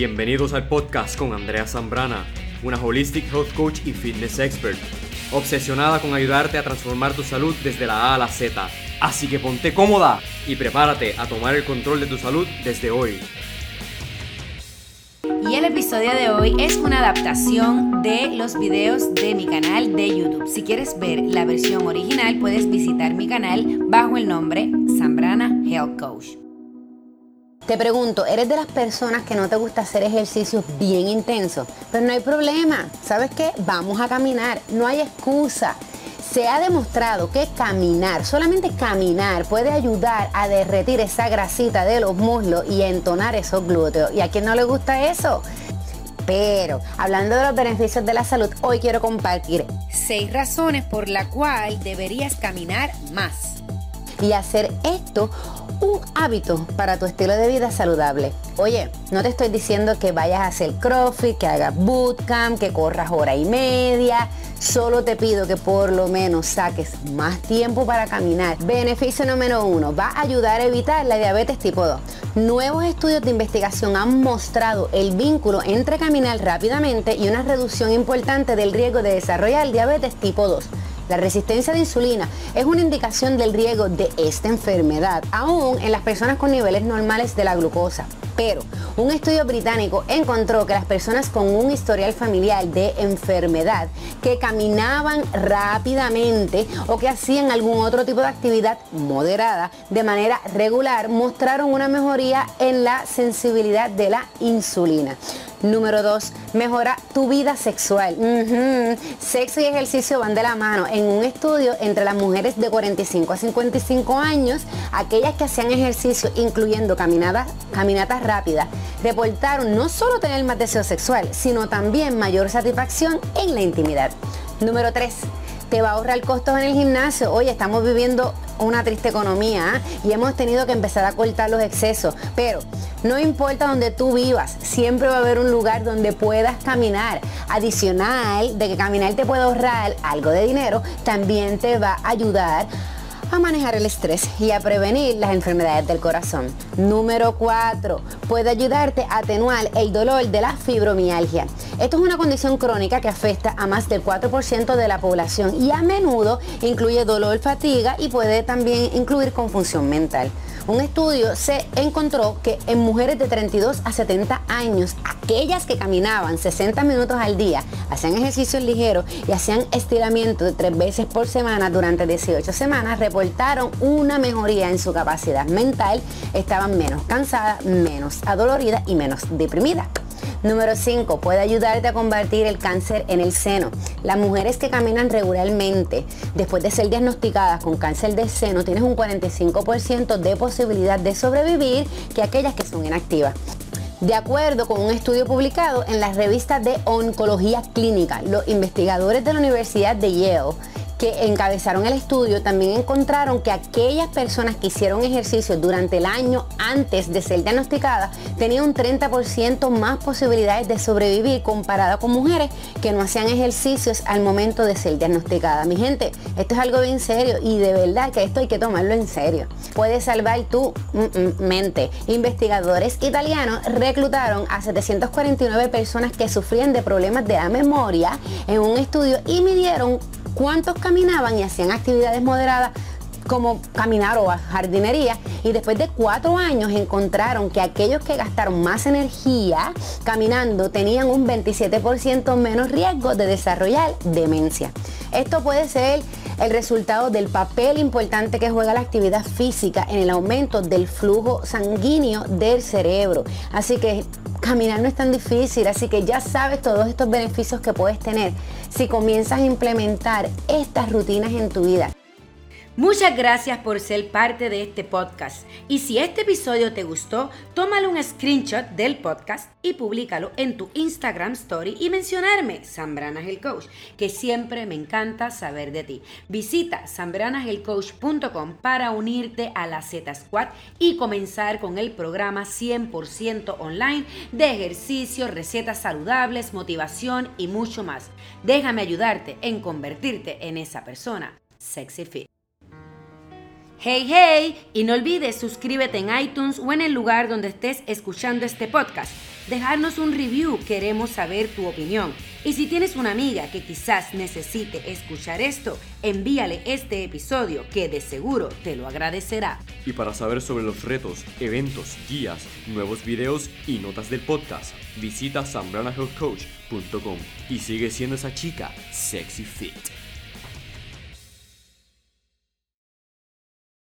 Bienvenidos al podcast con Andrea Zambrana, una holistic health coach y fitness expert, obsesionada con ayudarte a transformar tu salud desde la A a la Z. Así que ponte cómoda y prepárate a tomar el control de tu salud desde hoy. Y el episodio de hoy es una adaptación de los videos de mi canal de YouTube. Si quieres ver la versión original, puedes visitar mi canal bajo el nombre Zambrana Health Coach. Te pregunto, ¿eres de las personas que no te gusta hacer ejercicios bien intensos? Pero no hay problema. ¿Sabes qué? Vamos a caminar. No hay excusa. Se ha demostrado que caminar, solamente caminar, puede ayudar a derretir esa grasita de los muslos y a entonar esos glúteos. ¿Y a quién no le gusta eso? Pero hablando de los beneficios de la salud, hoy quiero compartir seis razones por las cuales deberías caminar más. Y hacer esto un hábito para tu estilo de vida saludable. Oye, no te estoy diciendo que vayas a hacer crossfit, que hagas bootcamp, que corras hora y media. Solo te pido que por lo menos saques más tiempo para caminar. Beneficio número uno, va a ayudar a evitar la diabetes tipo 2. Nuevos estudios de investigación han mostrado el vínculo entre caminar rápidamente y una reducción importante del riesgo de desarrollar diabetes tipo 2. La resistencia de insulina es una indicación del riesgo de esta enfermedad, aún en las personas con niveles normales de la glucosa. Pero un estudio británico encontró que las personas con un historial familiar de enfermedad que caminaban rápidamente o que hacían algún otro tipo de actividad moderada de manera regular mostraron una mejoría en la sensibilidad de la insulina. Número 2, mejora tu vida sexual. Sexo y ejercicio van de la mano. En un estudio entre las mujeres de 45 a 55 años, aquellas que hacían ejercicio, incluyendo caminadas, caminatas rápidas, reportaron no solo tener más deseo sexual, sino también mayor satisfacción en la intimidad. Número 3 te va a ahorrar costos en el gimnasio. Oye, estamos viviendo una triste economía ¿ah? y hemos tenido que empezar a cortar los excesos. Pero no importa donde tú vivas, siempre va a haber un lugar donde puedas caminar. Adicional de que caminar te puede ahorrar algo de dinero, también te va a ayudar a manejar el estrés y a prevenir las enfermedades del corazón. Número 4. Puede ayudarte a atenuar el dolor de la fibromialgia. Esto es una condición crónica que afecta a más del 4% de la población y a menudo incluye dolor, fatiga y puede también incluir confusión mental. Un estudio se encontró que en mujeres de 32 a 70 años, aquellas que caminaban 60 minutos al día, hacían ejercicios ligeros y hacían estiramiento de tres veces por semana durante 18 semanas, reportaron una mejoría en su capacidad mental, estaban menos cansadas, menos adoloridas y menos deprimidas. Número 5. Puede ayudarte a combatir el cáncer en el seno. Las mujeres que caminan regularmente después de ser diagnosticadas con cáncer de seno tienen un 45% de posibilidad de sobrevivir que aquellas que son inactivas. De acuerdo con un estudio publicado en la revista de Oncología Clínica, los investigadores de la Universidad de Yale que encabezaron el estudio también encontraron que aquellas personas que hicieron ejercicio durante el año antes de ser diagnosticadas tenían un 30% más posibilidades de sobrevivir comparada con mujeres que no hacían ejercicios al momento de ser diagnosticadas. Mi gente, esto es algo bien serio y de verdad que esto hay que tomarlo en serio. Puede salvar tu mm, mm, mente. Investigadores italianos reclutaron a 749 personas que sufrían de problemas de la memoria en un estudio y midieron cuántos caminaban y hacían actividades moderadas como caminar o jardinería y después de cuatro años encontraron que aquellos que gastaron más energía caminando tenían un 27% menos riesgo de desarrollar demencia. Esto puede ser el resultado del papel importante que juega la actividad física en el aumento del flujo sanguíneo del cerebro. Así que caminar no es tan difícil, así que ya sabes todos estos beneficios que puedes tener si comienzas a implementar estas rutinas en tu vida. Muchas gracias por ser parte de este podcast. Y si este episodio te gustó, tómale un screenshot del podcast y públicalo en tu Instagram Story y mencionarme, Sambrana el Coach, que siempre me encanta saber de ti. Visita sambranahelcoach.com para unirte a la Z Squad y comenzar con el programa 100% online de ejercicio, recetas saludables, motivación y mucho más. Déjame ayudarte en convertirte en esa persona sexy fit. Hey, hey, y no olvides suscríbete en iTunes o en el lugar donde estés escuchando este podcast dejarnos un review, queremos saber tu opinión. Y si tienes una amiga que quizás necesite escuchar esto, envíale este episodio que de seguro te lo agradecerá. Y para saber sobre los retos, eventos, guías, nuevos videos y notas del podcast, visita sambranahealthcoach.com y sigue siendo esa chica sexy fit.